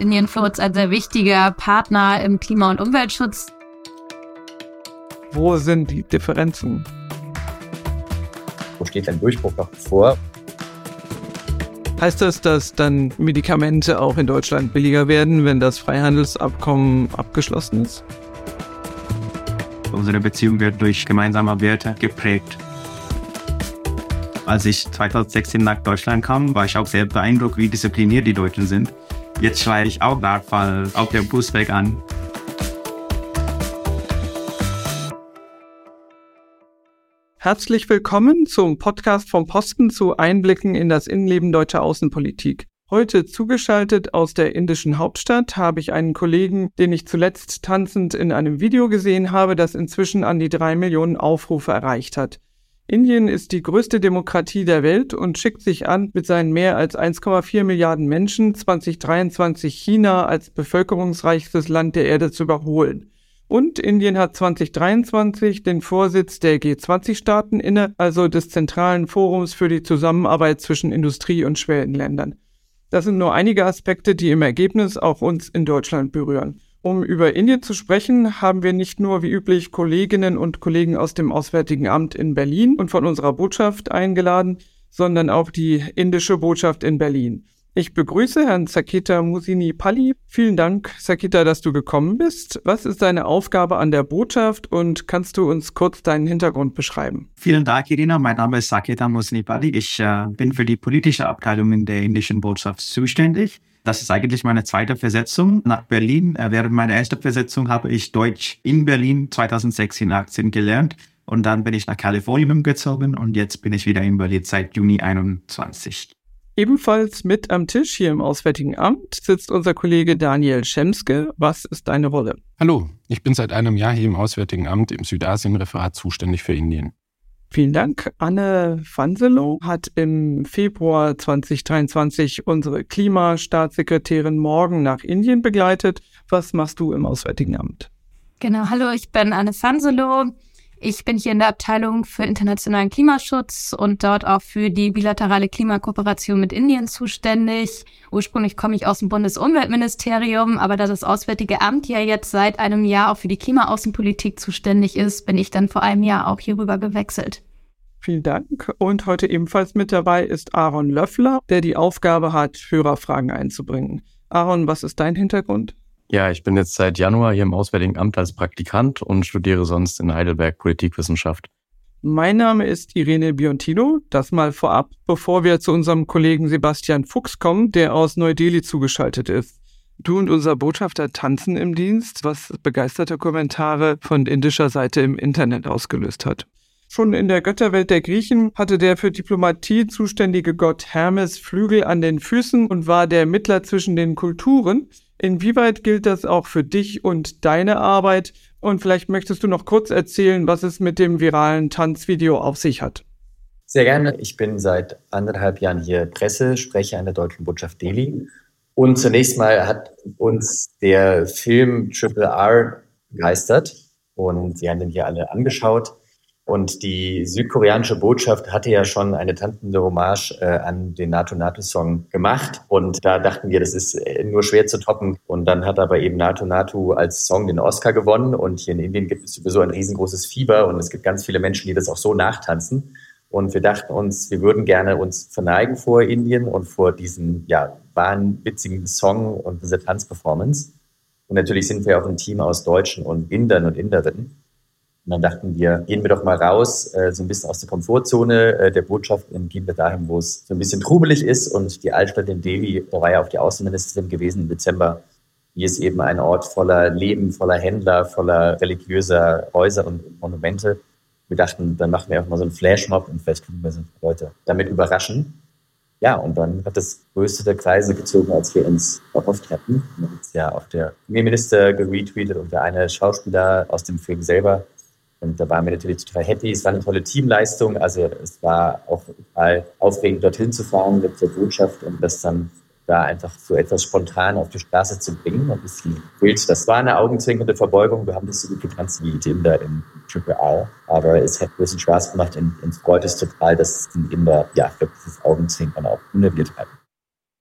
Indien für uns ein sehr wichtiger Partner im Klima- und Umweltschutz. Wo sind die Differenzen? Wo steht ein Durchbruch noch bevor? Heißt das, dass dann Medikamente auch in Deutschland billiger werden, wenn das Freihandelsabkommen abgeschlossen ist? Unsere Beziehung wird durch gemeinsame Werte geprägt. Als ich 2016 nach Deutschland kam, war ich auch sehr beeindruckt, wie diszipliniert die Deutschen sind. Jetzt schreie ich auch Radfall auf der Busweg an. Herzlich willkommen zum Podcast vom Posten zu Einblicken in das Innenleben deutscher Außenpolitik. Heute zugeschaltet aus der indischen Hauptstadt habe ich einen Kollegen, den ich zuletzt tanzend in einem Video gesehen habe, das inzwischen an die drei Millionen Aufrufe erreicht hat. Indien ist die größte Demokratie der Welt und schickt sich an, mit seinen mehr als 1,4 Milliarden Menschen 2023 China als bevölkerungsreichstes Land der Erde zu überholen. Und Indien hat 2023 den Vorsitz der G20-Staaten inne, also des zentralen Forums für die Zusammenarbeit zwischen Industrie- und Schwellenländern. Das sind nur einige Aspekte, die im Ergebnis auch uns in Deutschland berühren. Um über Indien zu sprechen, haben wir nicht nur wie üblich Kolleginnen und Kollegen aus dem Auswärtigen Amt in Berlin und von unserer Botschaft eingeladen, sondern auch die indische Botschaft in Berlin. Ich begrüße Herrn Sakita Musini Pali. Vielen Dank, Sakita, dass du gekommen bist. Was ist deine Aufgabe an der Botschaft und kannst du uns kurz deinen Hintergrund beschreiben? Vielen Dank, Irina. Mein Name ist Sakita Musini Pali. Ich äh, bin für die politische Abteilung in der indischen Botschaft zuständig. Das ist eigentlich meine zweite Versetzung nach Berlin. Äh, während meiner ersten Versetzung habe ich Deutsch in Berlin 2016 18 gelernt. Und dann bin ich nach Kalifornien umgezogen und jetzt bin ich wieder in Berlin seit Juni 21. Ebenfalls mit am Tisch hier im Auswärtigen Amt sitzt unser Kollege Daniel Schemske. Was ist deine Rolle? Hallo, ich bin seit einem Jahr hier im Auswärtigen Amt im Südasien-Referat zuständig für Indien. Vielen Dank. Anne Fanselow hat im Februar 2023 unsere Klimastaatssekretärin morgen nach Indien begleitet. Was machst du im Auswärtigen Amt? Genau, hallo, ich bin Anne Fanselow. Ich bin hier in der Abteilung für internationalen Klimaschutz und dort auch für die bilaterale Klimakooperation mit Indien zuständig. Ursprünglich komme ich aus dem Bundesumweltministerium, aber da das Auswärtige Amt ja jetzt seit einem Jahr auch für die Klimaaußenpolitik zuständig ist, bin ich dann vor einem Jahr auch hierüber gewechselt. Vielen Dank. Und heute ebenfalls mit dabei ist Aaron Löffler, der die Aufgabe hat, Hörerfragen einzubringen. Aaron, was ist dein Hintergrund? Ja, ich bin jetzt seit Januar hier im Auswärtigen Amt als Praktikant und studiere sonst in Heidelberg Politikwissenschaft. Mein Name ist Irene Biontino. Das mal vorab, bevor wir zu unserem Kollegen Sebastian Fuchs kommen, der aus Neu-Delhi zugeschaltet ist. Du und unser Botschafter tanzen im Dienst, was begeisterte Kommentare von indischer Seite im Internet ausgelöst hat. Schon in der Götterwelt der Griechen hatte der für Diplomatie zuständige Gott Hermes Flügel an den Füßen und war der Mittler zwischen den Kulturen. Inwieweit gilt das auch für dich und deine Arbeit? Und vielleicht möchtest du noch kurz erzählen, was es mit dem viralen Tanzvideo auf sich hat. Sehr gerne. Ich bin seit anderthalb Jahren hier Pressesprecher an der Deutschen Botschaft Delhi. Und zunächst mal hat uns der Film Triple R begeistert. Und wir haben den hier alle angeschaut. Und die südkoreanische Botschaft hatte ja schon eine tanzende Hommage äh, an den NATO-NATO-Song gemacht. Und da dachten wir, das ist äh, nur schwer zu toppen. Und dann hat aber eben NATO-NATO als Song den Oscar gewonnen. Und hier in Indien gibt es sowieso ein riesengroßes Fieber. Und es gibt ganz viele Menschen, die das auch so nachtanzen. Und wir dachten uns, wir würden gerne uns verneigen vor Indien und vor diesem, ja, wahnwitzigen Song und dieser Tanzperformance. Und natürlich sind wir auch ein Team aus Deutschen und Indern und Inderinnen. Und dann dachten wir, gehen wir doch mal raus, äh, so ein bisschen aus der Komfortzone äh, der Botschaft und gehen wir dahin, wo es so ein bisschen trubelig ist. Und die Altstadt in Delhi, da war ja auch die Außenministerin gewesen im Dezember, die ist eben ein Ort voller Leben, voller Händler, voller religiöser Häuser und Monumente. Wir dachten, dann machen wir auch mal so einen Flashmob und vielleicht können wir so Leute damit überraschen. Ja, und dann hat das größte der Kreise gezogen, als wir uns erhofft hatten. Ja auch der Premierminister geretweetet und der eine Schauspieler aus dem Film selber und da waren wir natürlich total happy. Es war eine tolle Teamleistung. Also es war auch total aufregend, dorthin zu fahren mit der Botschaft und das dann da einfach so etwas spontan auf die Straße zu bringen. Und das Bild, das war eine augenzwinkernde Verbeugung. Wir haben das so gut getanzt wie die Inder im Triple R. Aber es hat ein bisschen Spaß gemacht und uns freut es total, dass es in Inder ja das Augenzwinkern auch innerviert hat.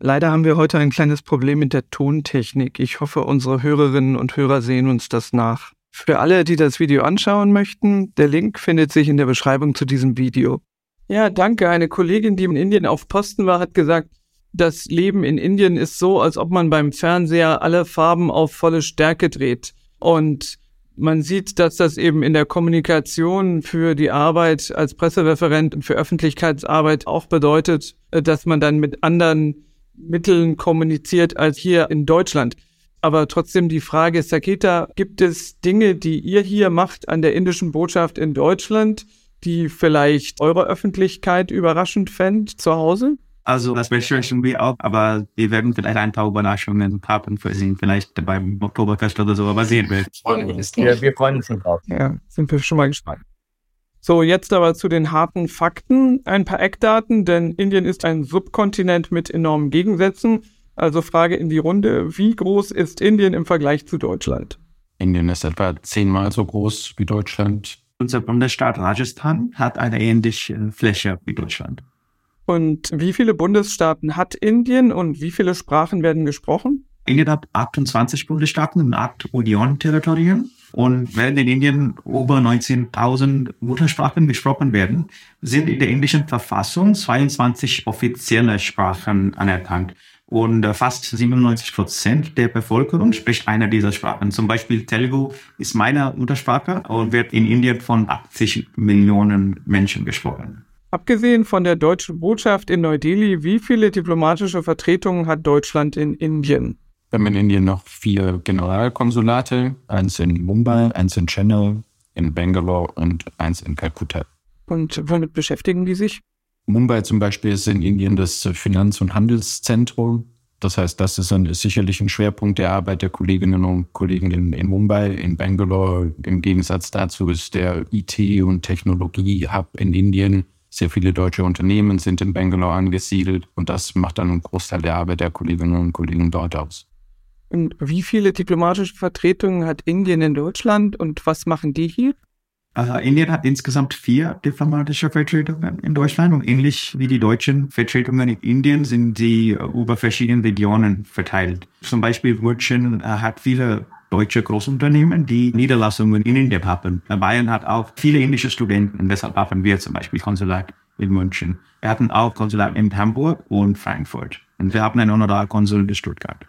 Leider haben wir heute ein kleines Problem mit der Tontechnik. Ich hoffe, unsere Hörerinnen und Hörer sehen uns das nach. Für alle, die das Video anschauen möchten, der Link findet sich in der Beschreibung zu diesem Video. Ja, danke. Eine Kollegin, die in Indien auf Posten war, hat gesagt, das Leben in Indien ist so, als ob man beim Fernseher alle Farben auf volle Stärke dreht. Und man sieht, dass das eben in der Kommunikation für die Arbeit als Pressereferent und für Öffentlichkeitsarbeit auch bedeutet, dass man dann mit anderen Mitteln kommuniziert als hier in Deutschland. Aber trotzdem die Frage, Saketa, gibt es Dinge, die ihr hier macht an der indischen Botschaft in Deutschland, die vielleicht eure Öffentlichkeit überraschend fände zu Hause? Also das besprechen wir auch, aber wir werden vielleicht ein paar Überraschungen haben für Sie, vielleicht beim Oktoberfest oder so, aber sehen wir. Ja, wir freuen uns schon drauf. Ja, sind wir schon mal gespannt. So, jetzt aber zu den harten Fakten. Ein paar Eckdaten, denn Indien ist ein Subkontinent mit enormen Gegensätzen. Also Frage in die Runde, wie groß ist Indien im Vergleich zu Deutschland? Indien ist etwa zehnmal so groß wie Deutschland. Unser Bundesstaat Rajasthan hat eine ähnliche Fläche wie Deutschland. Und wie viele Bundesstaaten hat Indien und wie viele Sprachen werden gesprochen? Indien hat 28 Bundesstaaten und 8 Union-Territorien. Und während in Indien über 19.000 Muttersprachen gesprochen werden, sind in der indischen Verfassung 22 offizielle Sprachen anerkannt. Und äh, fast 97 Prozent der Bevölkerung spricht eine dieser Sprachen. Zum Beispiel Telugu ist meine Muttersprache und wird in Indien von 80 Millionen Menschen gesprochen. Abgesehen von der deutschen Botschaft in Neu-Delhi, wie viele diplomatische Vertretungen hat Deutschland in Indien? Wir haben in Indien noch vier Generalkonsulate, eins in Mumbai, eins in Chennai, in Bangalore und eins in Kalkutta. Und womit beschäftigen die sich? Mumbai zum Beispiel ist in Indien das Finanz- und Handelszentrum. Das heißt, das ist, ein, ist sicherlich ein Schwerpunkt der Arbeit der Kolleginnen und Kollegen in, in Mumbai. In Bangalore im Gegensatz dazu ist der IT- und Technologie-Hub in Indien. Sehr viele deutsche Unternehmen sind in Bangalore angesiedelt und das macht dann einen Großteil der Arbeit der Kolleginnen und Kollegen dort aus. Und wie viele diplomatische Vertretungen hat Indien in Deutschland und was machen die hier? Uh, Indien hat insgesamt vier diplomatische Vertretungen in Deutschland und ähnlich wie die deutschen Vertretungen in Indien sind sie über verschiedene Regionen verteilt. Zum Beispiel München uh, hat viele deutsche Großunternehmen, die Niederlassungen in Indien haben. Bayern hat auch viele indische Studenten deshalb haben wir zum Beispiel Konsulat in München. Wir hatten auch Konsulat in Hamburg und Frankfurt. Und wir haben ein Honorarkonsul in Stuttgart.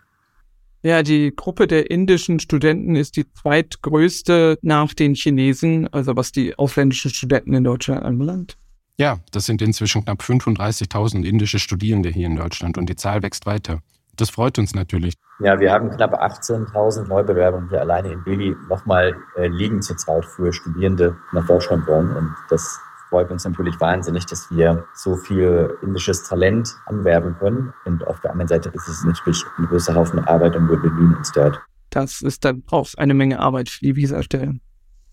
Ja, die Gruppe der indischen Studenten ist die zweitgrößte nach den Chinesen, also was die ausländischen Studenten in Deutschland anbelangt. Ja, das sind inzwischen knapp 35.000 indische Studierende hier in Deutschland und die Zahl wächst weiter. Das freut uns natürlich. Ja, wir haben knapp 18.000 Neubewerbungen hier alleine in Delhi nochmal äh, liegen zurzeit für Studierende nach Deutschland wollen und das freut uns natürlich wahnsinnig, dass wir so viel indisches Talent anwerben können. Und auf der anderen Seite ist es natürlich ein größer Haufen Arbeit und wir bemühen uns dort. Das ist dann auch eine Menge Arbeit für die Visa-Stellen.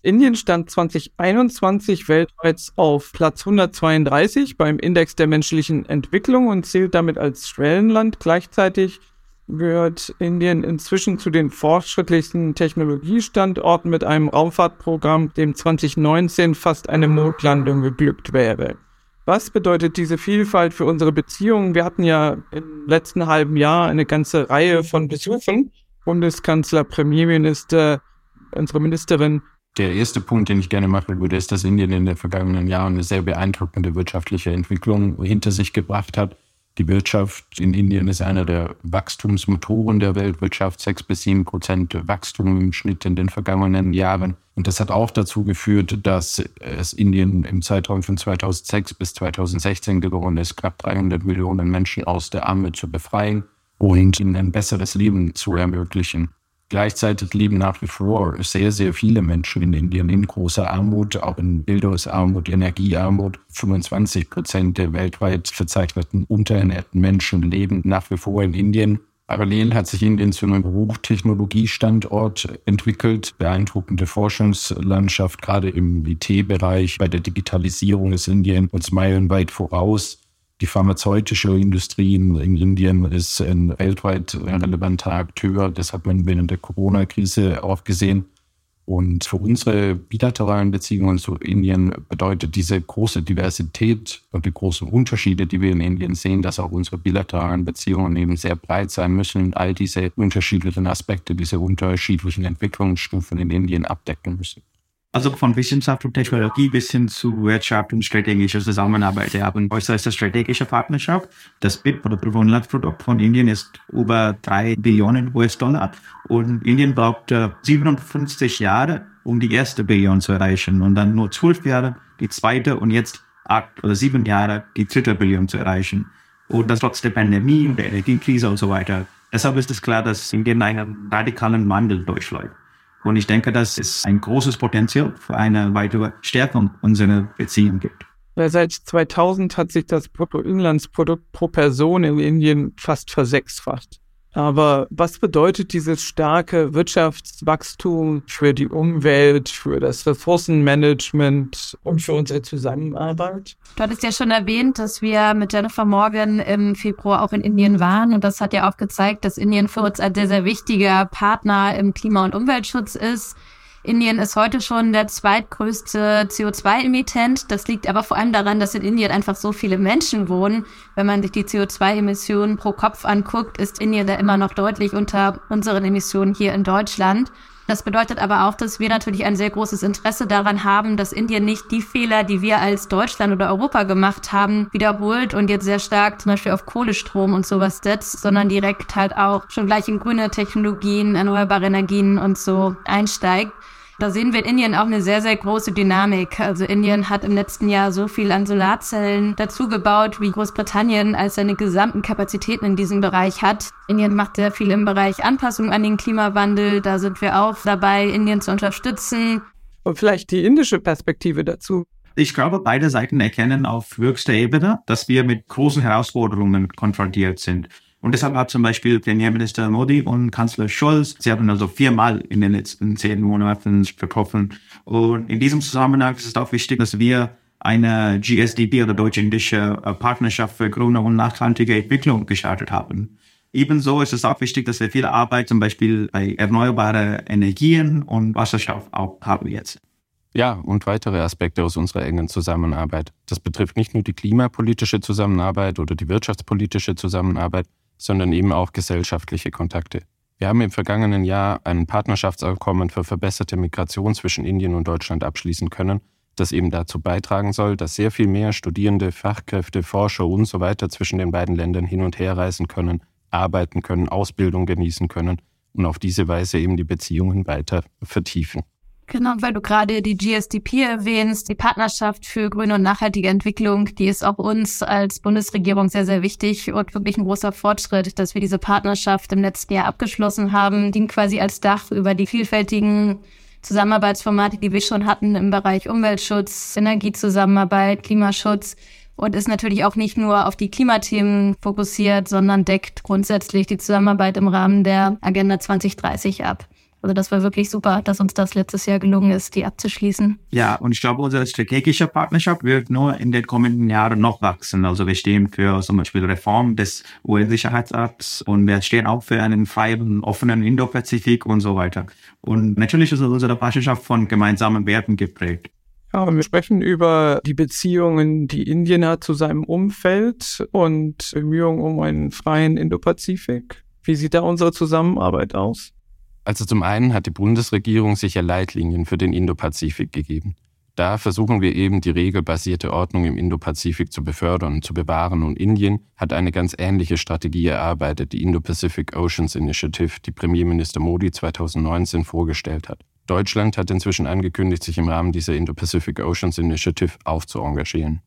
Indien stand 2021 weltweit auf Platz 132 beim Index der menschlichen Entwicklung und zählt damit als Schwellenland. Gleichzeitig gehört Indien inzwischen zu den fortschrittlichsten Technologiestandorten mit einem Raumfahrtprogramm, dem 2019 fast eine Mondlandung geglückt wäre. Was bedeutet diese Vielfalt für unsere Beziehungen? Wir hatten ja im letzten halben Jahr eine ganze Reihe von Besuchen. Bundeskanzler, Premierminister, unsere Ministerin. Der erste Punkt, den ich gerne machen würde, ist, dass Indien in den vergangenen Jahren eine sehr beeindruckende wirtschaftliche Entwicklung hinter sich gebracht hat. Die Wirtschaft in Indien ist einer der Wachstumsmotoren der Weltwirtschaft, sechs bis sieben Prozent Wachstum im Schnitt in den vergangenen Jahren. Und das hat auch dazu geführt, dass es Indien im Zeitraum von 2006 bis 2016 gelungen ist, knapp 300 Millionen Menschen aus der Armut zu befreien und ihnen ein besseres Leben zu ermöglichen. Gleichzeitig leben nach wie vor sehr, sehr viele Menschen in Indien in großer Armut, auch in Bildungsarmut, Energiearmut. 25 Prozent der weltweit verzeichneten unterernährten Menschen leben nach wie vor in Indien. Parallel hat sich Indien zu einem Hochtechnologiestandort entwickelt, beeindruckende Forschungslandschaft, gerade im IT-Bereich. Bei der Digitalisierung ist Indien uns meilenweit voraus. Die pharmazeutische Industrie in Indien ist ein weltweit relevanter Akteur. Das hat man während der Corona-Krise auch gesehen. Und für unsere bilateralen Beziehungen zu Indien bedeutet diese große Diversität und die großen Unterschiede, die wir in Indien sehen, dass auch unsere bilateralen Beziehungen eben sehr breit sein müssen und all diese unterschiedlichen Aspekte, diese unterschiedlichen Entwicklungsstufen in Indien abdecken müssen. Also von Wissenschaft und Technologie bis hin zu Wirtschaft und strategischer Zusammenarbeit. Wir haben äußerst strategische Partnerschaft. Das BIP oder Bruttoinlandsprodukt von Indien ist über drei Billionen US-Dollar. Und Indien braucht 57 Jahre, um die erste Billion zu erreichen. Und dann nur zwölf Jahre die zweite und jetzt acht oder sieben Jahre die dritte Billion zu erreichen. Und das trotz der Pandemie und der Energiekrise und so weiter. Deshalb ist es klar, dass Indien einen radikalen Wandel durchläuft. Und ich denke, dass es ein großes Potenzial für eine weitere Stärkung unserer Beziehung gibt. Seit 2000 hat sich das Bruttoinlandsprodukt pro Person in Indien fast versechsfacht. Aber was bedeutet dieses starke Wirtschaftswachstum für die Umwelt, für das Ressourcenmanagement und für unsere Zusammenarbeit? Du hattest ja schon erwähnt, dass wir mit Jennifer Morgan im Februar auch in Indien waren. Und das hat ja auch gezeigt, dass Indien für uns ein sehr, sehr wichtiger Partner im Klima- und Umweltschutz ist. Indien ist heute schon der zweitgrößte CO2-Emittent. Das liegt aber vor allem daran, dass in Indien einfach so viele Menschen wohnen. Wenn man sich die CO2-Emissionen pro Kopf anguckt, ist Indien da immer noch deutlich unter unseren Emissionen hier in Deutschland. Das bedeutet aber auch, dass wir natürlich ein sehr großes Interesse daran haben, dass Indien nicht die Fehler, die wir als Deutschland oder Europa gemacht haben, wiederholt und jetzt sehr stark zum Beispiel auf Kohlestrom und sowas setzt, sondern direkt halt auch schon gleich in grüne Technologien, erneuerbare Energien und so einsteigt. Da sehen wir in Indien auch eine sehr, sehr große Dynamik. Also Indien hat im letzten Jahr so viel an Solarzellen dazugebaut, wie Großbritannien als seine gesamten Kapazitäten in diesem Bereich hat. Indien macht sehr viel im Bereich Anpassung an den Klimawandel. Da sind wir auch dabei, Indien zu unterstützen. Und vielleicht die indische Perspektive dazu. Ich glaube, beide Seiten erkennen auf höchster Ebene, dass wir mit großen Herausforderungen konfrontiert sind. Und deshalb hat zum Beispiel Premierminister Modi und Kanzler Scholz, sie haben also viermal in den letzten zehn Monaten getroffen. Und in diesem Zusammenhang ist es auch wichtig, dass wir eine GSDP oder deutsch-indische äh, Partnerschaft für grüne und nachhaltige Entwicklung gestartet haben. Ebenso ist es auch wichtig, dass wir viel Arbeit zum Beispiel bei erneuerbaren Energien und Wasserstoff auch haben jetzt. Ja, und weitere Aspekte aus unserer engen Zusammenarbeit. Das betrifft nicht nur die klimapolitische Zusammenarbeit oder die wirtschaftspolitische Zusammenarbeit, sondern eben auch gesellschaftliche Kontakte. Wir haben im vergangenen Jahr ein Partnerschaftsabkommen für verbesserte Migration zwischen Indien und Deutschland abschließen können, das eben dazu beitragen soll, dass sehr viel mehr Studierende, Fachkräfte, Forscher und so weiter zwischen den beiden Ländern hin und her reisen können, arbeiten können, Ausbildung genießen können und auf diese Weise eben die Beziehungen weiter vertiefen. Genau, weil du gerade die GSDP erwähnst, die Partnerschaft für grüne und nachhaltige Entwicklung, die ist auch uns als Bundesregierung sehr, sehr wichtig und wirklich ein großer Fortschritt, dass wir diese Partnerschaft im letzten Jahr abgeschlossen haben, dient quasi als Dach über die vielfältigen Zusammenarbeitsformate, die wir schon hatten im Bereich Umweltschutz, Energiezusammenarbeit, Klimaschutz und ist natürlich auch nicht nur auf die Klimathemen fokussiert, sondern deckt grundsätzlich die Zusammenarbeit im Rahmen der Agenda 2030 ab. Also das war wirklich super, dass uns das letztes Jahr gelungen ist, die abzuschließen. Ja, und ich glaube, unsere strategische Partnerschaft wird nur in den kommenden Jahren noch wachsen. Also wir stehen für zum Beispiel Reform des UN-Sicherheitsrats und wir stehen auch für einen freien, offenen Indo-Pazifik und so weiter. Und natürlich ist unsere Partnerschaft von gemeinsamen Werten geprägt. Ja, wir sprechen über die Beziehungen, die Indien hat zu seinem Umfeld und Bemühungen um einen freien Indo-Pazifik. Wie sieht da unsere Zusammenarbeit aus? Also zum einen hat die Bundesregierung sicher Leitlinien für den Indopazifik gegeben. Da versuchen wir eben die regelbasierte Ordnung im Indopazifik zu befördern und zu bewahren und Indien hat eine ganz ähnliche Strategie erarbeitet, die Indo-Pacific Oceans Initiative, die Premierminister Modi 2019 vorgestellt hat. Deutschland hat inzwischen angekündigt, sich im Rahmen dieser Indo-Pacific Oceans Initiative auch zu engagieren.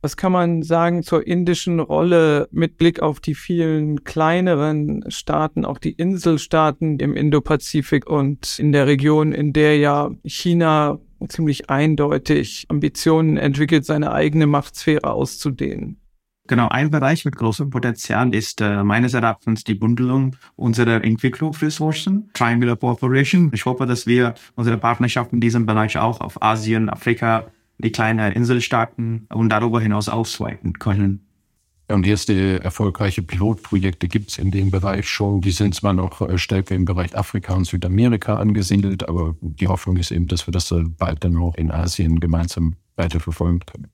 Was kann man sagen zur indischen Rolle mit Blick auf die vielen kleineren Staaten, auch die Inselstaaten im Indopazifik und in der Region, in der ja China ziemlich eindeutig Ambitionen entwickelt, seine eigene Machtsphäre auszudehnen? Genau, ein Bereich mit großem Potenzial ist äh, meines Erachtens die Bündelung unserer Entwicklungsressourcen, Triangular Cooperation. Ich hoffe, dass wir unsere Partnerschaft in diesem Bereich auch auf Asien, Afrika, die kleinen Inselstaaten und darüber hinaus ausweiten können. Und erste erfolgreiche Pilotprojekte gibt es in dem Bereich schon. Die sind zwar noch äh, stärker im Bereich Afrika und Südamerika angesiedelt, aber die Hoffnung ist eben, dass wir das bald dann auch in Asien gemeinsam weiterverfolgen können.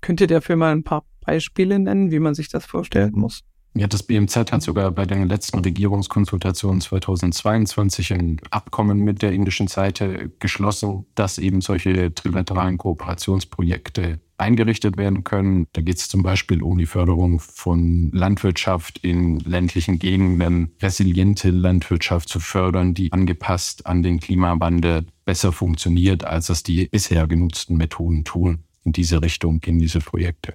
Könnt ihr dafür mal ein paar Beispiele nennen, wie man sich das vorstellen muss? Ja, das BMZ hat sogar bei der letzten Regierungskonsultation 2022 ein Abkommen mit der indischen Seite geschlossen, dass eben solche trilateralen Kooperationsprojekte eingerichtet werden können. Da geht es zum Beispiel um die Förderung von Landwirtschaft in ländlichen Gegenden, resiliente Landwirtschaft zu fördern, die angepasst an den Klimawandel besser funktioniert, als das die bisher genutzten Methoden tun. In diese Richtung gehen diese Projekte.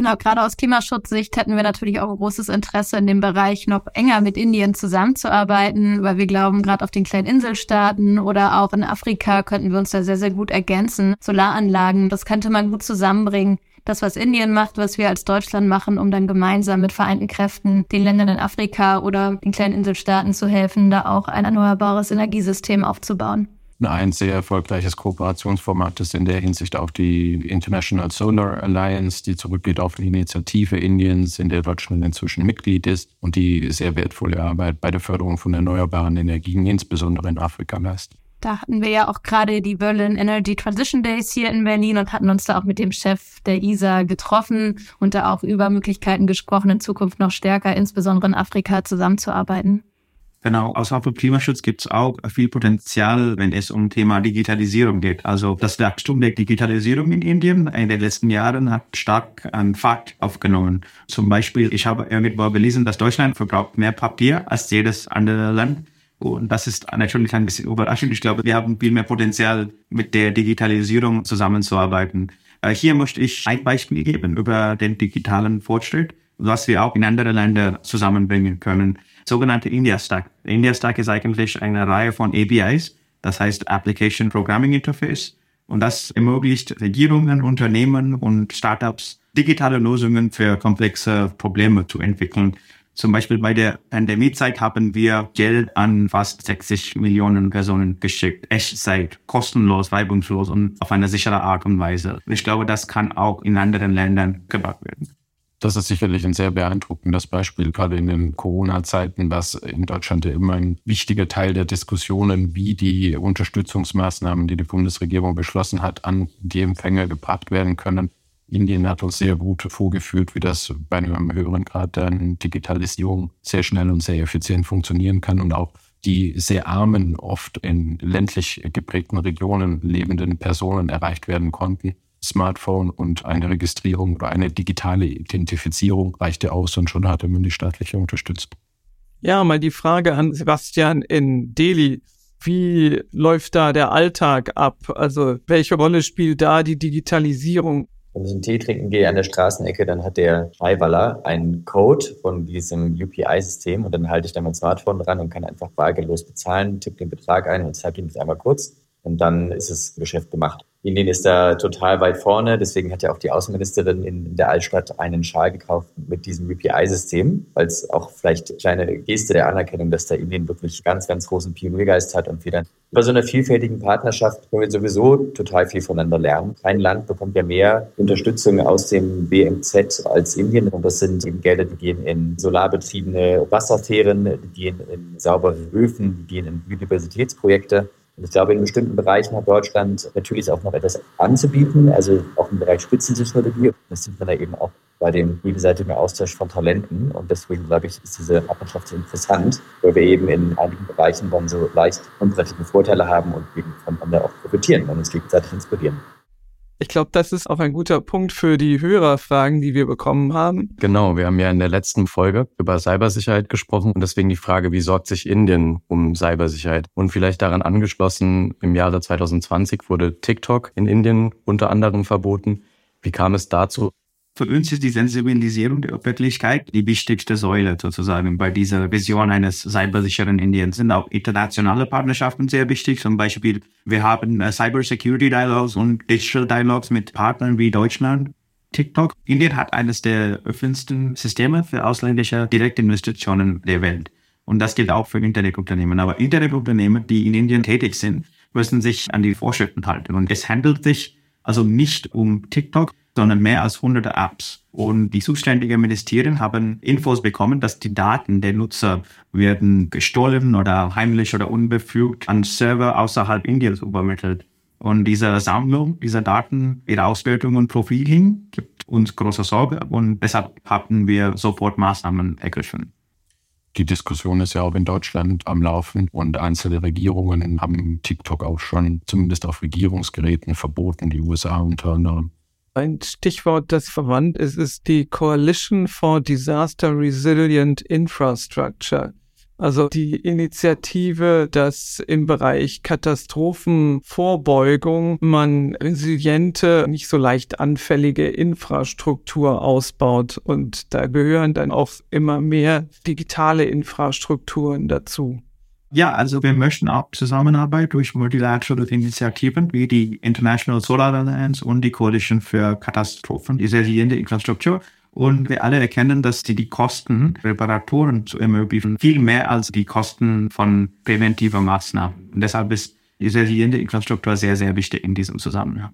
Genau, gerade aus Klimaschutzsicht hätten wir natürlich auch ein großes Interesse in dem Bereich noch enger mit Indien zusammenzuarbeiten, weil wir glauben, gerade auf den kleinen Inselstaaten oder auch in Afrika könnten wir uns da sehr, sehr gut ergänzen. Solaranlagen, das könnte man gut zusammenbringen. Das, was Indien macht, was wir als Deutschland machen, um dann gemeinsam mit vereinten Kräften den Ländern in Afrika oder den kleinen Inselstaaten zu helfen, da auch ein erneuerbares Energiesystem aufzubauen ein sehr erfolgreiches Kooperationsformat ist in der Hinsicht auch die International Solar Alliance, die zurückgeht auf die Initiative Indiens, in der Deutschland inzwischen Mitglied ist und die sehr wertvolle Arbeit bei der Förderung von erneuerbaren Energien, insbesondere in Afrika leistet. Da hatten wir ja auch gerade die Berlin Energy Transition Days hier in Berlin und hatten uns da auch mit dem Chef der ISA getroffen und da auch über Möglichkeiten gesprochen, in Zukunft noch stärker, insbesondere in Afrika, zusammenzuarbeiten. Genau, außerhalb vom Klimaschutz gibt es auch viel Potenzial, wenn es um Thema Digitalisierung geht. Also das Wachstum der Digitalisierung in Indien in den letzten Jahren hat stark an Fahrt aufgenommen. Zum Beispiel, ich habe irgendwo gelesen, dass Deutschland verbraucht mehr Papier als jedes andere Land. Und das ist natürlich ein bisschen überraschend. Ich glaube, wir haben viel mehr Potenzial, mit der Digitalisierung zusammenzuarbeiten. Äh, hier möchte ich ein Beispiel geben über den digitalen Fortschritt, was wir auch in andere Länder zusammenbringen können sogenannte India Stack. India Stack ist eigentlich eine Reihe von APIs, das heißt Application Programming Interface. Und das ermöglicht Regierungen, Unternehmen und Startups, digitale Lösungen für komplexe Probleme zu entwickeln. Zum Beispiel bei der Pandemiezeit haben wir Geld an fast 60 Millionen Personen geschickt. Echtzeit, kostenlos, reibungslos und auf eine sichere Art und Weise. Ich glaube, das kann auch in anderen Ländern gemacht werden. Das ist sicherlich ein sehr beeindruckendes Beispiel, gerade in den Corona-Zeiten, was in Deutschland ja immer ein wichtiger Teil der Diskussionen, wie die Unterstützungsmaßnahmen, die die Bundesregierung beschlossen hat, an die Empfänger gebracht werden können. Indien hat uns sehr gut vorgeführt, wie das bei einem höheren Grad der Digitalisierung sehr schnell und sehr effizient funktionieren kann und auch die sehr armen, oft in ländlich geprägten Regionen lebenden Personen erreicht werden konnten. Smartphone und eine Registrierung oder eine digitale Identifizierung reichte aus und schon hatte man die staatliche Unterstützung. Ja, mal die Frage an Sebastian in Delhi. Wie läuft da der Alltag ab? Also welche Rolle spielt da die Digitalisierung? Wenn ich einen Tee trinken gehe an der Straßenecke, dann hat der Schreiwaller einen Code von diesem UPI-System und dann halte ich da mein Smartphone dran und kann einfach bargeldlos bezahlen, tippe den Betrag ein und zeige ihm das einmal kurz und dann ist das Geschäft gemacht. Indien ist da total weit vorne, deswegen hat ja auch die Außenministerin in der Altstadt einen Schal gekauft mit diesem UPI-System, weil es auch vielleicht eine kleine Geste der Anerkennung, dass da Indien wirklich ganz, ganz großen Pioniergeist hat und wir dann bei so einer vielfältigen Partnerschaft können wir sowieso total viel voneinander lernen. Kein Land bekommt ja mehr Unterstützung aus dem BMZ als Indien und das sind eben Gelder, die gehen in solarbetriebene Wasserfähren, die gehen in saubere Öfen, die gehen in Biodiversitätsprojekte. Und ich glaube, in bestimmten Bereichen hat Deutschland natürlich auch noch etwas anzubieten, also auch im Bereich Spitzentechnologie. Das sieht man da eben auch bei dem gegenseitigen Austausch von Talenten. Und deswegen, glaube ich, ist diese Partnerschaft so interessant, weil wir eben in einigen Bereichen dann so leicht komparative Vorteile haben und eben voneinander auch profitieren und uns gegenseitig inspirieren. Ich glaube, das ist auch ein guter Punkt für die Hörerfragen, die wir bekommen haben. Genau, wir haben ja in der letzten Folge über Cybersicherheit gesprochen und deswegen die Frage, wie sorgt sich Indien um Cybersicherheit? Und vielleicht daran angeschlossen, im Jahre 2020 wurde TikTok in Indien unter anderem verboten. Wie kam es dazu? Für uns ist die Sensibilisierung der Öffentlichkeit die wichtigste Säule sozusagen bei dieser Vision eines cybersicheren Indiens. Sind auch internationale Partnerschaften sehr wichtig. Zum Beispiel, wir haben uh, Cyber Security Dialogs und Digital Dialogs mit Partnern wie Deutschland. TikTok. Indien hat eines der öffentlichsten Systeme für ausländische Direktinvestitionen der Welt. Und das gilt auch für Internetunternehmen. Aber Internetunternehmen, die in Indien tätig sind, müssen sich an die Vorschriften halten. Und es handelt sich also nicht um TikTok, sondern mehr als hunderte Apps. Und die zuständigen Ministerien haben Infos bekommen, dass die Daten der Nutzer werden gestohlen oder heimlich oder unbefugt an Server außerhalb Indiens übermittelt. Und diese Sammlung dieser Daten, ihre Auswertung und Profiling gibt uns große Sorge und deshalb haben wir sofort Maßnahmen ergriffen. Die Diskussion ist ja auch in Deutschland am Laufen und einzelne Regierungen haben TikTok auch schon zumindest auf Regierungsgeräten verboten, die USA unter anderem. Ein Stichwort, das verwandt ist, ist die Coalition for Disaster Resilient Infrastructure. Also die Initiative, dass im Bereich Katastrophenvorbeugung man resiliente, nicht so leicht anfällige Infrastruktur ausbaut. Und da gehören dann auch immer mehr digitale Infrastrukturen dazu. Ja, also wir möchten auch Zusammenarbeit durch multilaterale Initiativen wie die International Solar Alliance und die Coalition für Katastrophen, die resiliente Infrastruktur und wir alle erkennen, dass die, die Kosten, Reparaturen zu ermöglichen, viel mehr als die Kosten von präventiver Maßnahmen. Und deshalb ist die resiliente Infrastruktur sehr, sehr wichtig in diesem Zusammenhang.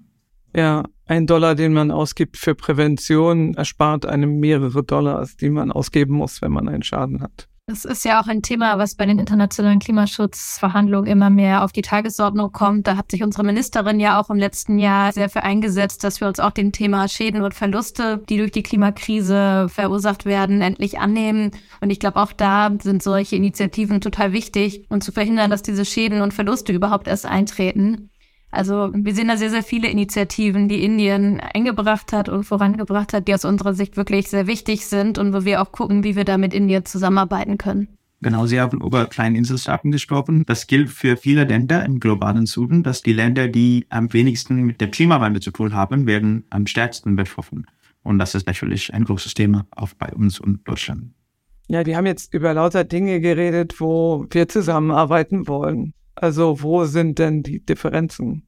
Ja, ein Dollar, den man ausgibt für Prävention, erspart einem mehrere Dollars, die man ausgeben muss, wenn man einen Schaden hat. Das ist ja auch ein Thema, was bei den internationalen Klimaschutzverhandlungen immer mehr auf die Tagesordnung kommt. Da hat sich unsere Ministerin ja auch im letzten Jahr sehr für eingesetzt, dass wir uns auch dem Thema Schäden und Verluste, die durch die Klimakrise verursacht werden, endlich annehmen. Und ich glaube, auch da sind solche Initiativen total wichtig und zu verhindern, dass diese Schäden und Verluste überhaupt erst eintreten. Also wir sehen da sehr, sehr viele Initiativen, die Indien eingebracht hat und vorangebracht hat, die aus unserer Sicht wirklich sehr wichtig sind und wo wir auch gucken, wie wir da mit Indien zusammenarbeiten können. Genau, Sie haben über kleine Inselstaaten gesprochen. Das gilt für viele Länder im globalen Süden, dass die Länder, die am wenigsten mit dem Klimawandel zu tun haben, werden am stärksten betroffen. Und das ist natürlich ein großes Thema auch bei uns und Deutschland. Ja, die haben jetzt über lauter Dinge geredet, wo wir zusammenarbeiten wollen. Also wo sind denn die Differenzen?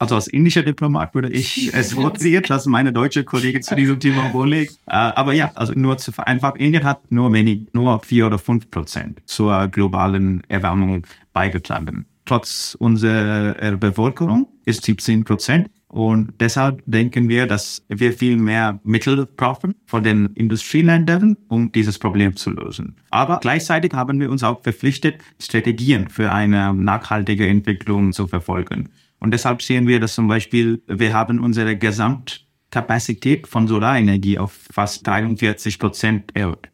Also als indischer Diplomat würde ich es votiert, dass meine deutsche Kollegin zu diesem Thema vorlegt. Äh, aber ja, also nur zu vereinfachen, Indien hat nur wenig, nur vier oder fünf Prozent zur globalen Erwärmung beigetragen. Trotz unserer Bevölkerung ist 17 Prozent. Und deshalb denken wir, dass wir viel mehr Mittel brauchen von den Industrieländern, um dieses Problem zu lösen. Aber gleichzeitig haben wir uns auch verpflichtet, Strategien für eine nachhaltige Entwicklung zu verfolgen. Und deshalb sehen wir, dass zum Beispiel wir haben unsere Gesamtkapazität von Solarenergie auf fast 43 Prozent erhöht.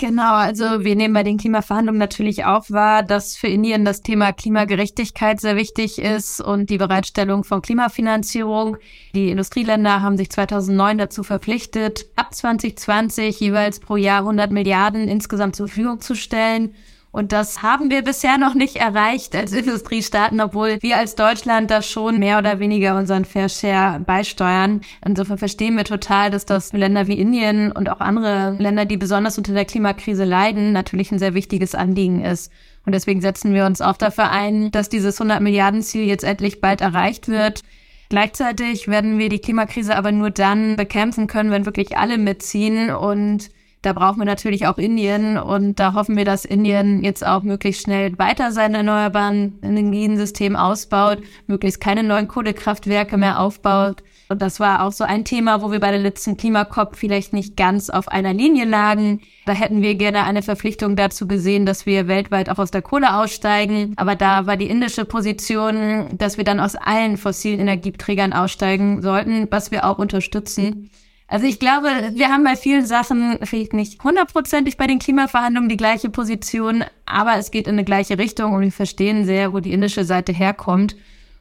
Genau, also wir nehmen bei den Klimaverhandlungen natürlich auch wahr, dass für Indien das Thema Klimagerechtigkeit sehr wichtig ist und die Bereitstellung von Klimafinanzierung. Die Industrieländer haben sich 2009 dazu verpflichtet, ab 2020 jeweils pro Jahr 100 Milliarden insgesamt zur Verfügung zu stellen. Und das haben wir bisher noch nicht erreicht als Industriestaaten, obwohl wir als Deutschland da schon mehr oder weniger unseren Fair Share beisteuern. Insofern verstehen wir total, dass das Länder wie Indien und auch andere Länder, die besonders unter der Klimakrise leiden, natürlich ein sehr wichtiges Anliegen ist. Und deswegen setzen wir uns auch dafür ein, dass dieses 100 Milliarden Ziel jetzt endlich bald erreicht wird. Gleichzeitig werden wir die Klimakrise aber nur dann bekämpfen können, wenn wirklich alle mitziehen und da brauchen wir natürlich auch Indien und da hoffen wir, dass Indien jetzt auch möglichst schnell weiter sein erneuerbaren Energiensystem ausbaut, möglichst keine neuen Kohlekraftwerke mehr aufbaut. Und das war auch so ein Thema, wo wir bei der letzten Klimakop vielleicht nicht ganz auf einer Linie lagen. Da hätten wir gerne eine Verpflichtung dazu gesehen, dass wir weltweit auch aus der Kohle aussteigen. Aber da war die indische Position, dass wir dann aus allen fossilen Energieträgern aussteigen sollten, was wir auch unterstützen. Also ich glaube, wir haben bei vielen Sachen vielleicht nicht hundertprozentig bei den Klimaverhandlungen die gleiche Position, aber es geht in eine gleiche Richtung und wir verstehen sehr, wo die indische Seite herkommt.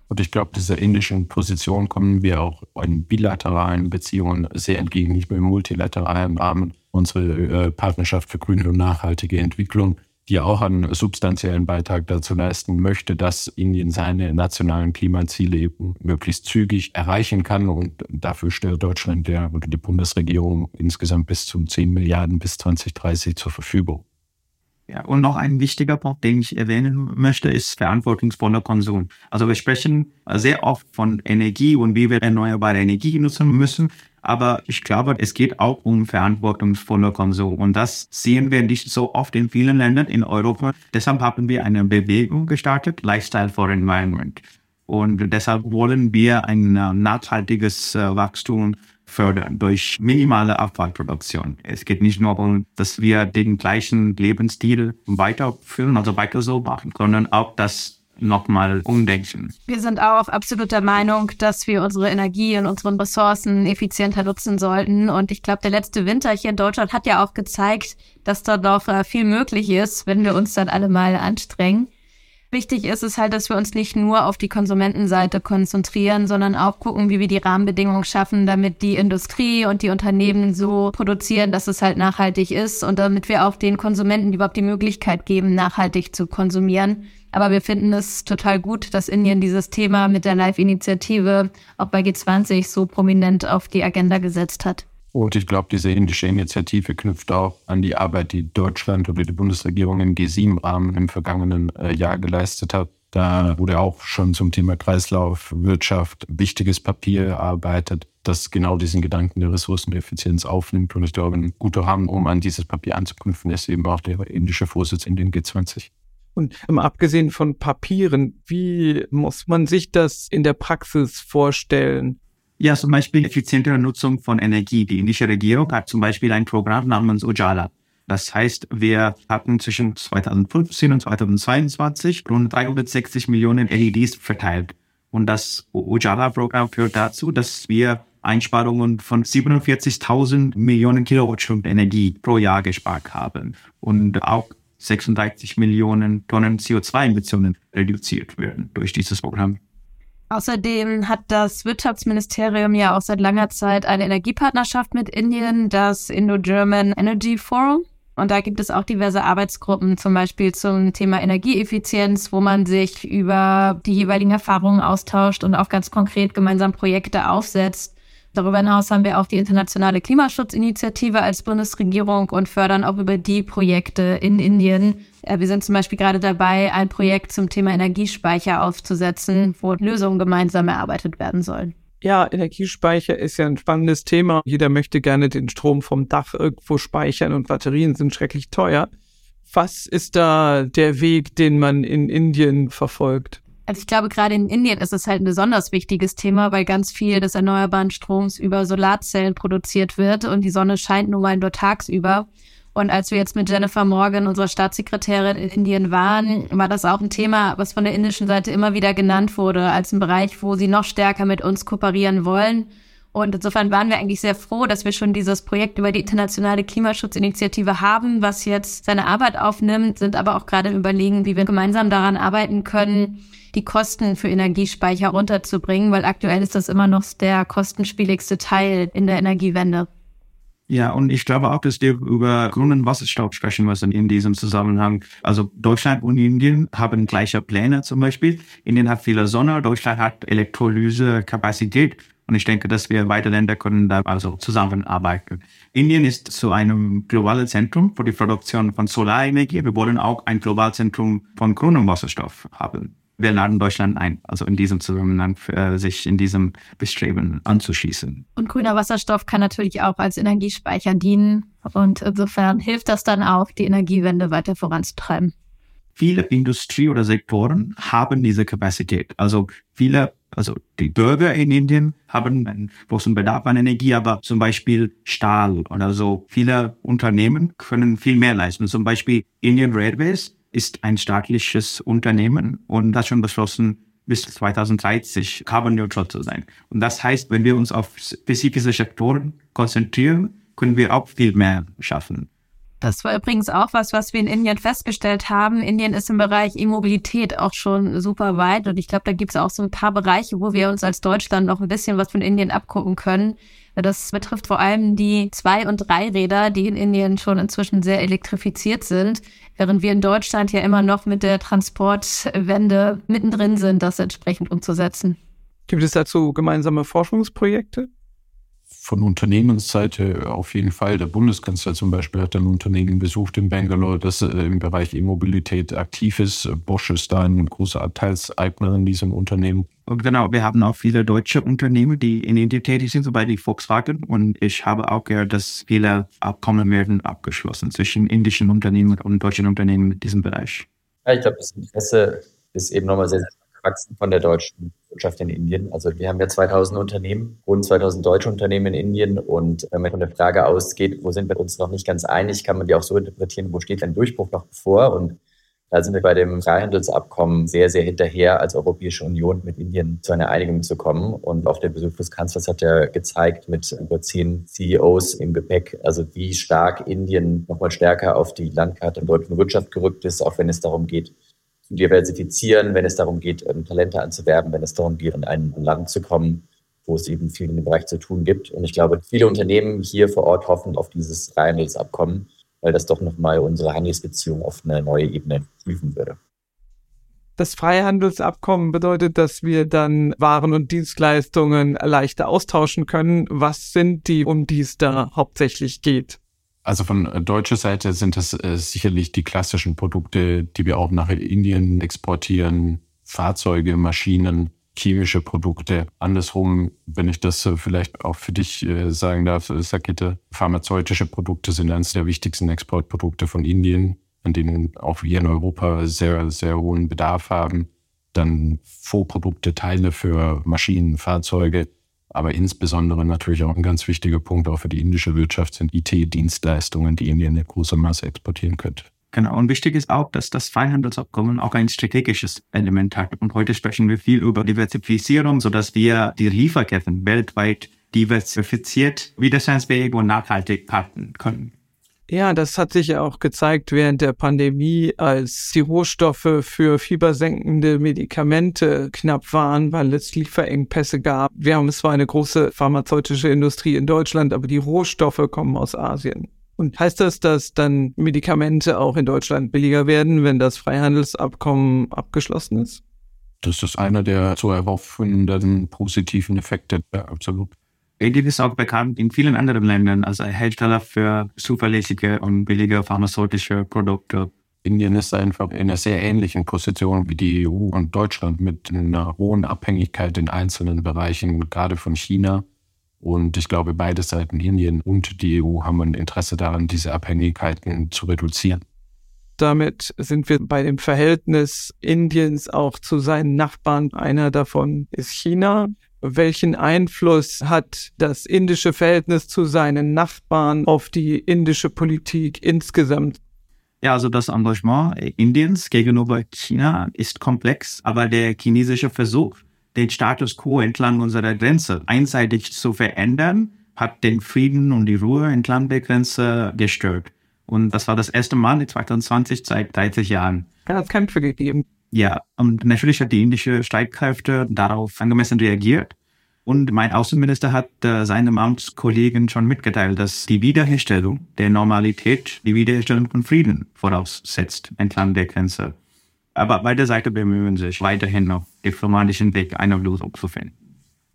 Und ich glaube, dieser indischen Position kommen wir auch in bilateralen Beziehungen sehr entgegen, nicht mehr im multilateralen Rahmen. Unsere äh, Partnerschaft für grüne und nachhaltige Entwicklung die auch einen substanziellen Beitrag dazu leisten möchte, dass Indien seine nationalen Klimaziele möglichst zügig erreichen kann. Und dafür stellt Deutschland der oder die Bundesregierung insgesamt bis zu 10 Milliarden bis 2030 zur Verfügung. Ja, und noch ein wichtiger Punkt, den ich erwähnen möchte, ist verantwortungsvoller Konsum. Also wir sprechen sehr oft von Energie und wie wir erneuerbare Energie nutzen müssen. Aber ich glaube, es geht auch um verantwortungsvoller Konsum. Und das sehen wir nicht so oft in vielen Ländern in Europa. Deshalb haben wir eine Bewegung gestartet, Lifestyle for Environment. Und deshalb wollen wir ein äh, nachhaltiges äh, Wachstum fördern durch minimale Abfallproduktion. Es geht nicht nur um, dass wir den gleichen Lebensstil weiterführen, also weiter so machen, sondern auch das nochmal umdenken. Wir sind auch absolut der Meinung, dass wir unsere Energie und unsere Ressourcen effizienter nutzen sollten. Und ich glaube, der letzte Winter hier in Deutschland hat ja auch gezeigt, dass da noch äh, viel möglich ist, wenn wir uns dann alle mal anstrengen. Wichtig ist es halt, dass wir uns nicht nur auf die Konsumentenseite konzentrieren, sondern auch gucken, wie wir die Rahmenbedingungen schaffen, damit die Industrie und die Unternehmen so produzieren, dass es halt nachhaltig ist und damit wir auch den Konsumenten überhaupt die Möglichkeit geben, nachhaltig zu konsumieren. Aber wir finden es total gut, dass Indien dieses Thema mit der Live-Initiative auch bei G20 so prominent auf die Agenda gesetzt hat. Und ich glaube, diese indische Initiative knüpft auch an die Arbeit, die Deutschland oder die Bundesregierung im G7-Rahmen im vergangenen äh, Jahr geleistet hat. Da wurde auch schon zum Thema Kreislaufwirtschaft wichtiges Papier erarbeitet, das genau diesen Gedanken der Ressourceneffizienz aufnimmt. Und ich glaube, ein guter Rahmen, um an dieses Papier anzuknüpfen, ist eben auch der indische Vorsitz in den G20. Und ähm, abgesehen von Papieren, wie muss man sich das in der Praxis vorstellen? Ja, zum Beispiel effizientere Nutzung von Energie. Die indische Regierung hat zum Beispiel ein Programm namens Ujala. Das heißt, wir hatten zwischen 2015 und 2022 rund 360 Millionen LEDs verteilt. Und das Ujala-Programm führt dazu, dass wir Einsparungen von 47.000 Millionen Kilowattstunden Energie pro Jahr gespart haben. Und auch 36 Millionen Tonnen CO2-Emissionen reduziert werden durch dieses Programm. Außerdem hat das Wirtschaftsministerium ja auch seit langer Zeit eine Energiepartnerschaft mit Indien, das Indo-German Energy Forum. Und da gibt es auch diverse Arbeitsgruppen, zum Beispiel zum Thema Energieeffizienz, wo man sich über die jeweiligen Erfahrungen austauscht und auch ganz konkret gemeinsam Projekte aufsetzt. Darüber hinaus haben wir auch die internationale Klimaschutzinitiative als Bundesregierung und fördern auch über die Projekte in Indien. Äh, wir sind zum Beispiel gerade dabei, ein Projekt zum Thema Energiespeicher aufzusetzen, wo Lösungen gemeinsam erarbeitet werden sollen. Ja, Energiespeicher ist ja ein spannendes Thema. Jeder möchte gerne den Strom vom Dach irgendwo speichern und Batterien sind schrecklich teuer. Was ist da der Weg, den man in Indien verfolgt? Also ich glaube, gerade in Indien ist es halt ein besonders wichtiges Thema, weil ganz viel des erneuerbaren Stroms über Solarzellen produziert wird und die Sonne scheint nun mal nur tagsüber. Und als wir jetzt mit Jennifer Morgan, unserer Staatssekretärin in Indien waren, war das auch ein Thema, was von der indischen Seite immer wieder genannt wurde, als ein Bereich, wo sie noch stärker mit uns kooperieren wollen. Und insofern waren wir eigentlich sehr froh, dass wir schon dieses Projekt über die internationale Klimaschutzinitiative haben, was jetzt seine Arbeit aufnimmt, sind aber auch gerade im Überlegen, wie wir gemeinsam daran arbeiten können, die Kosten für Energiespeicher runterzubringen, weil aktuell ist das immer noch der kostenspieligste Teil in der Energiewende. Ja, und ich glaube auch, dass wir über grünen Wasserstoff sprechen müssen in diesem Zusammenhang. Also Deutschland und Indien haben gleiche Pläne zum Beispiel. Indien hat viele Sonne, Deutschland hat Elektrolysekapazität. Und ich denke, dass wir weiter Länder können da also zusammenarbeiten. Indien ist zu einem globalen Zentrum für die Produktion von Solarenergie. Wir wollen auch ein globales Zentrum von grünem Wasserstoff haben wir laden Deutschland ein, also in diesem Zusammenhang äh, sich in diesem Bestreben anzuschließen. Und grüner Wasserstoff kann natürlich auch als Energiespeicher dienen und insofern hilft das dann auch, die Energiewende weiter voranzutreiben. Viele Industrie oder Sektoren haben diese Kapazität. Also viele, also die Bürger in Indien haben einen großen Bedarf an Energie, aber zum Beispiel Stahl oder so. Viele Unternehmen können viel mehr leisten. Zum Beispiel Indian Railways ist ein staatliches Unternehmen und hat schon beschlossen, bis 2030 carbon neutral zu sein. Und das heißt, wenn wir uns auf spezifische Sektoren konzentrieren, können wir auch viel mehr schaffen. Das war übrigens auch was, was wir in Indien festgestellt haben. Indien ist im Bereich E-Mobilität auch schon super weit. Und ich glaube, da gibt es auch so ein paar Bereiche, wo wir uns als Deutschland noch ein bisschen was von Indien abgucken können. Das betrifft vor allem die Zwei- und Dreiräder, die in Indien schon inzwischen sehr elektrifiziert sind, während wir in Deutschland ja immer noch mit der Transportwende mittendrin sind, das entsprechend umzusetzen. Gibt es dazu gemeinsame Forschungsprojekte? Von Unternehmensseite auf jeden Fall. Der Bundeskanzler zum Beispiel hat ein Unternehmen besucht in Bangalore, das äh, im Bereich E-Mobilität aktiv ist. Bosch ist da ein großer Anteilseigner in diesem Unternehmen. Und genau, wir haben auch viele deutsche Unternehmen, die in Indien tätig sind, so bei die Volkswagen. Und ich habe auch gehört, dass viele Abkommen werden abgeschlossen zwischen indischen Unternehmen und deutschen Unternehmen in diesem Bereich. Ja, ich glaube, das Interesse ist eben nochmal sehr, sehr gewachsen von der deutschen Wirtschaft in Indien. Also wir haben ja 2000 Unternehmen, rund 2000 deutsche Unternehmen in Indien. Und wenn man von der Frage ausgeht, wo sind wir uns noch nicht ganz einig, kann man die auch so interpretieren, wo steht ein Durchbruch noch bevor? Und da sind wir bei dem Freihandelsabkommen sehr, sehr hinterher, als Europäische Union mit Indien zu einer Einigung zu kommen. Und auch der Besuch des Kanzlers hat ja gezeigt, mit über zehn CEOs im Gepäck, also wie stark Indien nochmal stärker auf die Landkarte der deutschen Wirtschaft gerückt ist, auch wenn es darum geht, diversifizieren, wenn es darum geht, ähm, Talente anzuwerben, wenn es darum geht, in ein Land zu kommen, wo es eben viel in dem Bereich zu tun gibt. Und ich glaube, viele Unternehmen hier vor Ort hoffen auf dieses Freihandelsabkommen weil das doch nochmal unsere Handelsbeziehung auf eine neue Ebene prüfen würde. Das Freihandelsabkommen bedeutet, dass wir dann Waren und Dienstleistungen leichter austauschen können. Was sind die, um die es da hauptsächlich geht? Also von deutscher Seite sind das äh, sicherlich die klassischen Produkte, die wir auch nach Indien exportieren. Fahrzeuge, Maschinen, chemische Produkte. Andersrum, wenn ich das äh, vielleicht auch für dich äh, sagen darf, äh, Sakete, pharmazeutische Produkte sind eines der wichtigsten Exportprodukte von Indien, an denen auch wir in Europa sehr, sehr hohen Bedarf haben. Dann Vorprodukte, Teile für Maschinen, Fahrzeuge, aber insbesondere natürlich auch ein ganz wichtiger Punkt auch für die indische Wirtschaft sind IT-Dienstleistungen, die Indien in großer Masse exportieren könnte. Genau. Und wichtig ist auch, dass das Freihandelsabkommen auch ein strategisches Element hat. Und heute sprechen wir viel über Diversifizierung, sodass wir die Lieferketten weltweit diversifiziert, widerstandsfähig und nachhaltig halten können. Ja, das hat sich ja auch gezeigt während der Pandemie, als die Rohstoffe für fiebersenkende Medikamente knapp waren, weil es Lieferengpässe gab. Wir haben zwar eine große pharmazeutische Industrie in Deutschland, aber die Rohstoffe kommen aus Asien. Und heißt das, dass dann Medikamente auch in Deutschland billiger werden, wenn das Freihandelsabkommen abgeschlossen ist? Das ist einer der zu erhoffenden positiven Effekte, absolut. Indien ist auch bekannt in vielen anderen Ländern als ein Hersteller für zuverlässige und billige pharmazeutische Produkte. Indien ist einfach in einer sehr ähnlichen Position wie die EU und Deutschland mit einer hohen Abhängigkeit in einzelnen Bereichen, gerade von China und ich glaube, beide Seiten, Indien und die EU, haben ein Interesse daran, diese Abhängigkeiten zu reduzieren. Damit sind wir bei dem Verhältnis Indiens auch zu seinen Nachbarn. Einer davon ist China. Welchen Einfluss hat das indische Verhältnis zu seinen Nachbarn auf die indische Politik insgesamt? Ja, also das Engagement Indiens gegenüber China ist komplex, aber der chinesische Versuch, den Status quo entlang unserer Grenze einseitig zu verändern, hat den Frieden und die Ruhe entlang der Grenze gestört. Und das war das erste Mal in 2020 seit 30 Jahren. Ja, es Kämpfe gegeben. Ja, und natürlich hat die indische Streitkräfte darauf angemessen reagiert. Und mein Außenminister hat äh, seinem Amtskollegen schon mitgeteilt, dass die Wiederherstellung der Normalität die Wiederherstellung von Frieden voraussetzt entlang der Grenze. Aber beide Seiten bemühen sich weiterhin auf diplomatischen Weg einer Lösung zu finden.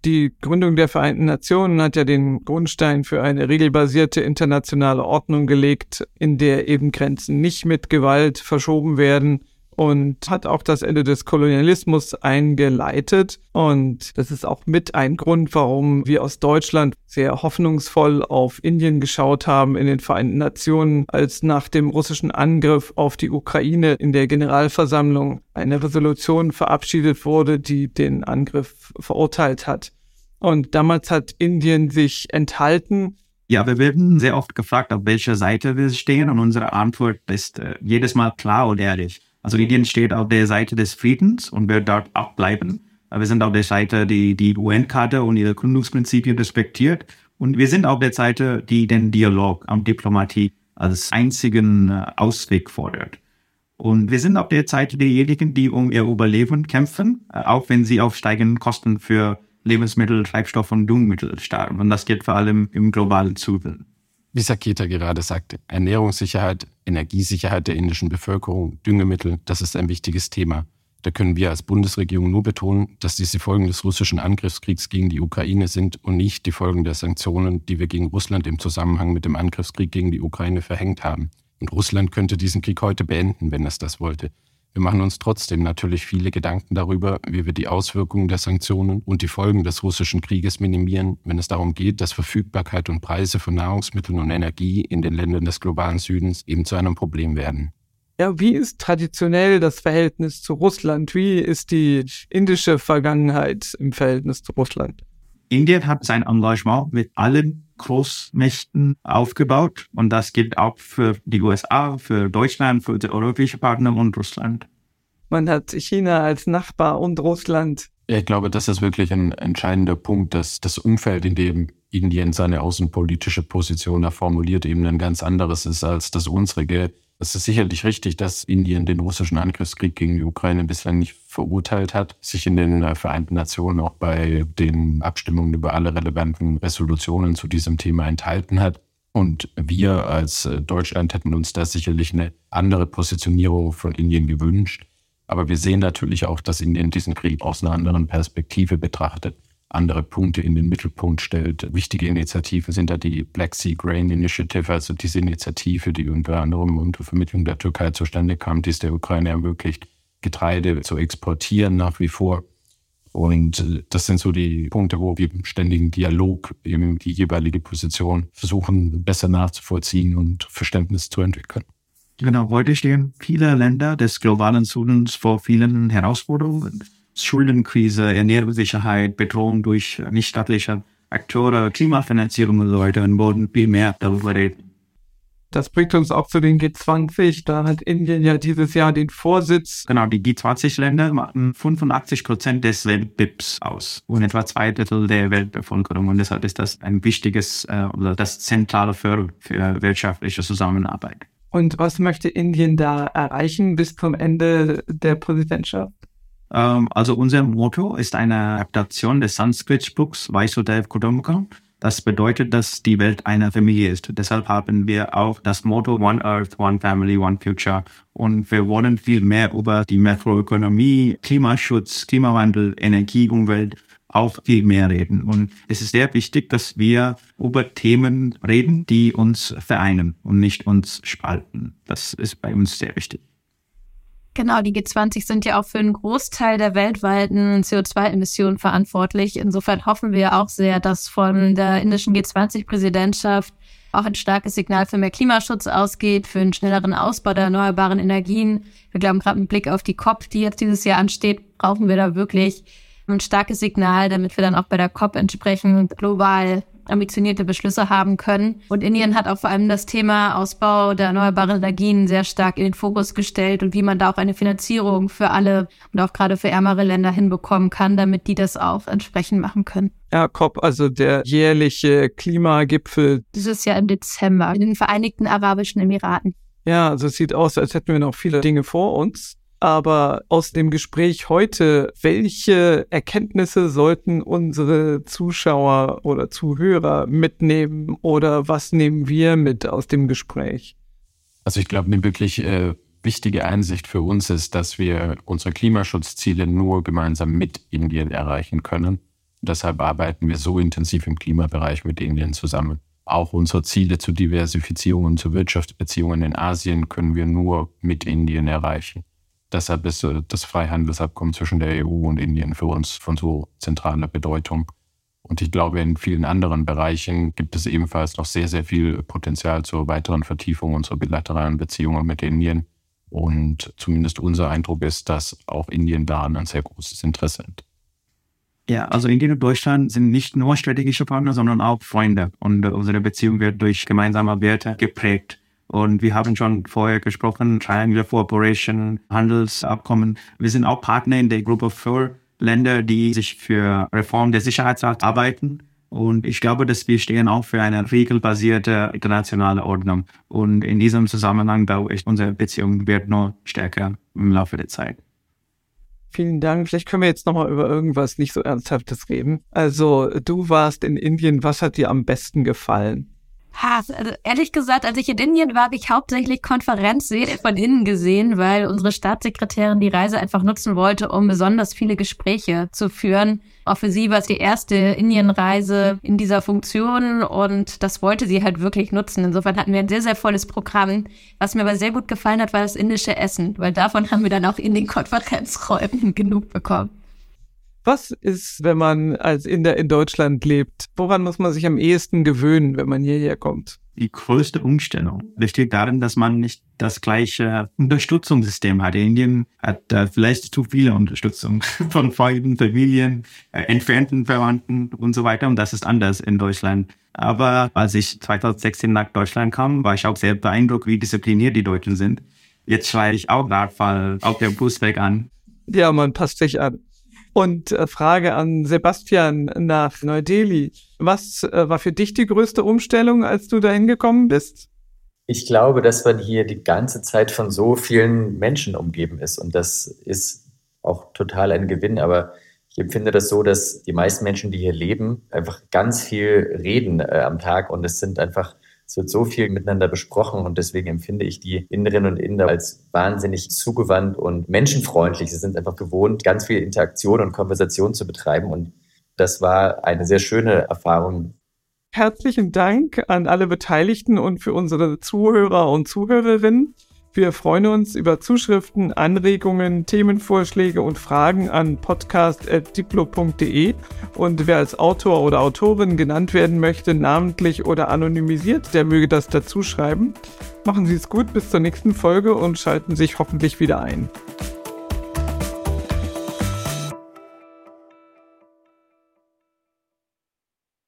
Die Gründung der Vereinten Nationen hat ja den Grundstein für eine regelbasierte internationale Ordnung gelegt, in der eben Grenzen nicht mit Gewalt verschoben werden und hat auch das Ende des Kolonialismus eingeleitet. Und das ist auch mit ein Grund, warum wir aus Deutschland sehr hoffnungsvoll auf Indien geschaut haben in den Vereinten Nationen, als nach dem russischen Angriff auf die Ukraine in der Generalversammlung eine Resolution verabschiedet wurde, die den Angriff verurteilt hat. Und damals hat Indien sich enthalten, ja, wir werden sehr oft gefragt, auf welcher Seite wir stehen und unsere Antwort ist äh, jedes Mal klar und ehrlich. Also Indien steht auf der Seite des Friedens und wird dort auch bleiben. Wir sind auf der Seite, die die UN-Karte und ihre Gründungsprinzipien respektiert. Und wir sind auf der Seite, die den Dialog und Diplomatie als einzigen äh, Ausweg fordert. Und wir sind auf der Seite derjenigen, die um ihr Überleben kämpfen, äh, auch wenn sie auf steigenden Kosten für Lebensmittel, Treibstoff und Düngemittel starten. Und das geht vor allem im globalen Süden. Wie Saketa gerade sagte, Ernährungssicherheit, Energiesicherheit der indischen Bevölkerung, Düngemittel, das ist ein wichtiges Thema. Da können wir als Bundesregierung nur betonen, dass diese Folgen des russischen Angriffskriegs gegen die Ukraine sind und nicht die Folgen der Sanktionen, die wir gegen Russland im Zusammenhang mit dem Angriffskrieg gegen die Ukraine verhängt haben. Und Russland könnte diesen Krieg heute beenden, wenn es das wollte. Wir machen uns trotzdem natürlich viele Gedanken darüber, wie wir die Auswirkungen der Sanktionen und die Folgen des russischen Krieges minimieren, wenn es darum geht, dass Verfügbarkeit und Preise von Nahrungsmitteln und Energie in den Ländern des globalen Südens eben zu einem Problem werden. Ja, wie ist traditionell das Verhältnis zu Russland? Wie ist die indische Vergangenheit im Verhältnis zu Russland? Indien hat sein Engagement mit allen Großmächten aufgebaut und das gilt auch für die USA, für Deutschland, für die europäischen Partner und Russland. Man hat China als Nachbar und Russland. Ja, ich glaube, das ist wirklich ein entscheidender Punkt, dass das Umfeld, in dem Indien seine außenpolitische Position da formuliert, eben ein ganz anderes ist als das unsere. Es ist sicherlich richtig, dass Indien den russischen Angriffskrieg gegen die Ukraine bislang nicht verurteilt hat, sich in den äh, Vereinten Nationen auch bei den Abstimmungen über alle relevanten Resolutionen zu diesem Thema enthalten hat. Und wir als äh, Deutschland hätten uns da sicherlich eine andere Positionierung von Indien gewünscht. Aber wir sehen natürlich auch, dass Indien diesen Krieg aus einer anderen Perspektive betrachtet andere Punkte in den Mittelpunkt stellt. Wichtige Initiativen sind da die Black Sea Grain Initiative, also diese Initiative, die unter anderem unter Vermittlung der Türkei zustande kam, die es der Ukraine ermöglicht, Getreide zu exportieren nach wie vor. Und äh, das sind so die Punkte, wo wir im ständigen Dialog eben die jeweilige Position versuchen, besser nachzuvollziehen und Verständnis zu entwickeln. Genau, heute stehen viele Länder des globalen Südens vor vielen Herausforderungen. Schuldenkrise, Ernährungssicherheit, Bedrohung durch nichtstaatliche Akteure, Klimafinanzierung und so weiter und wollen viel mehr darüber reden. Das bringt uns auch zu den G20. Da hat Indien ja dieses Jahr den Vorsitz. Genau, die G20-Länder machen 85 Prozent des Welt-BIPs aus und etwa zwei Drittel der Weltbevölkerung. Und deshalb ist das ein wichtiges äh, oder das zentrale für, für wirtschaftliche Zusammenarbeit. Und was möchte Indien da erreichen bis zum Ende der Präsidentschaft? Ähm, also unser Motto ist eine Adaptation des Sanskrit-Spruchs Vaisudev Kudamukam. Das bedeutet, dass die Welt eine Familie ist. Deshalb haben wir auch das Motto One Earth, One Family, One Future. Und wir wollen viel mehr über die Makroökonomie, Klimaschutz, Klimawandel, Energie, Umwelt auch viel mehr reden. Und es ist sehr wichtig, dass wir über Themen reden, die uns vereinen und nicht uns spalten. Das ist bei uns sehr wichtig. Genau, die G20 sind ja auch für einen Großteil der weltweiten CO2-Emissionen verantwortlich. Insofern hoffen wir auch sehr, dass von der indischen G20-Präsidentschaft auch ein starkes Signal für mehr Klimaschutz ausgeht, für einen schnelleren Ausbau der erneuerbaren Energien. Wir glauben, gerade mit Blick auf die COP, die jetzt dieses Jahr ansteht, brauchen wir da wirklich ein starkes Signal, damit wir dann auch bei der COP entsprechend global ambitionierte Beschlüsse haben können. Und Indien hat auch vor allem das Thema Ausbau der erneuerbaren Energien sehr stark in den Fokus gestellt und wie man da auch eine Finanzierung für alle und auch gerade für ärmere Länder hinbekommen kann, damit die das auch entsprechend machen können. Ja, COP, also der jährliche Klimagipfel. Dieses Jahr im Dezember in den Vereinigten Arabischen Emiraten. Ja, also es sieht aus, als hätten wir noch viele Dinge vor uns. Aber aus dem Gespräch heute, welche Erkenntnisse sollten unsere Zuschauer oder Zuhörer mitnehmen oder was nehmen wir mit aus dem Gespräch? Also ich glaube, eine wirklich äh, wichtige Einsicht für uns ist, dass wir unsere Klimaschutzziele nur gemeinsam mit Indien erreichen können. Deshalb arbeiten wir so intensiv im Klimabereich mit Indien zusammen. Auch unsere Ziele zur Diversifizierung und zu Wirtschaftsbeziehungen in Asien können wir nur mit Indien erreichen. Deshalb ist äh, das Freihandelsabkommen zwischen der EU und Indien für uns von so zentraler Bedeutung. Und ich glaube, in vielen anderen Bereichen gibt es ebenfalls noch sehr, sehr viel Potenzial zur weiteren Vertiefung unserer bilateralen Beziehungen mit Indien. Und zumindest unser Eindruck ist, dass auch Indien daran ein sehr großes Interesse hat. Ja, also Indien und Deutschland sind nicht nur strategische Partner, sondern auch Freunde. Und unsere Beziehung wird durch gemeinsame Werte geprägt. Und wir haben schon vorher gesprochen, Triangular Cooperation, Handelsabkommen. Wir sind auch Partner in der Gruppe für Länder, die sich für Reform der Sicherheitsrat arbeiten. Und ich glaube, dass wir stehen auch für eine regelbasierte internationale Ordnung. Und in diesem Zusammenhang glaube ich, unsere Beziehung wird nur stärker im Laufe der Zeit. Vielen Dank. Vielleicht können wir jetzt nochmal über irgendwas nicht so Ernsthaftes reden. Also, du warst in Indien. Was hat dir am besten gefallen? Ha, also ehrlich gesagt, als ich in Indien war, habe ich hauptsächlich Konferenzsäle von innen gesehen, weil unsere Staatssekretärin die Reise einfach nutzen wollte, um besonders viele Gespräche zu führen. Auch für sie war es die erste Indienreise in dieser Funktion und das wollte sie halt wirklich nutzen. Insofern hatten wir ein sehr, sehr volles Programm. Was mir aber sehr gut gefallen hat, war das indische Essen, weil davon haben wir dann auch in den Konferenzräumen genug bekommen. Was ist, wenn man als Inder in Deutschland lebt? Woran muss man sich am ehesten gewöhnen, wenn man hierher kommt? Die größte Umstellung besteht darin, dass man nicht das gleiche Unterstützungssystem hat. Indien hat äh, vielleicht zu viele Unterstützung von Freunden, Familien, äh, entfernten Verwandten und so weiter. Und das ist anders in Deutschland. Aber als ich 2016 nach Deutschland kam, war ich auch sehr beeindruckt, wie diszipliniert die Deutschen sind. Jetzt schreibe ich auch Radfall auf der Busweg an. Ja, man passt sich an. Und äh, Frage an Sebastian nach Neu-Delhi. Was äh, war für dich die größte Umstellung, als du dahin gekommen bist? Ich glaube, dass man hier die ganze Zeit von so vielen Menschen umgeben ist. Und das ist auch total ein Gewinn. Aber ich empfinde das so, dass die meisten Menschen, die hier leben, einfach ganz viel reden äh, am Tag. Und es sind einfach es wird so viel miteinander besprochen und deswegen empfinde ich die Inderinnen und Inder als wahnsinnig zugewandt und menschenfreundlich. Sie sind einfach gewohnt, ganz viel Interaktion und Konversation zu betreiben und das war eine sehr schöne Erfahrung. Herzlichen Dank an alle Beteiligten und für unsere Zuhörer und Zuhörerinnen. Wir freuen uns über Zuschriften, Anregungen, Themenvorschläge und Fragen an podcast.diplo.de. Und wer als Autor oder Autorin genannt werden möchte, namentlich oder anonymisiert, der möge das dazu schreiben. Machen Sie es gut bis zur nächsten Folge und schalten sich hoffentlich wieder ein.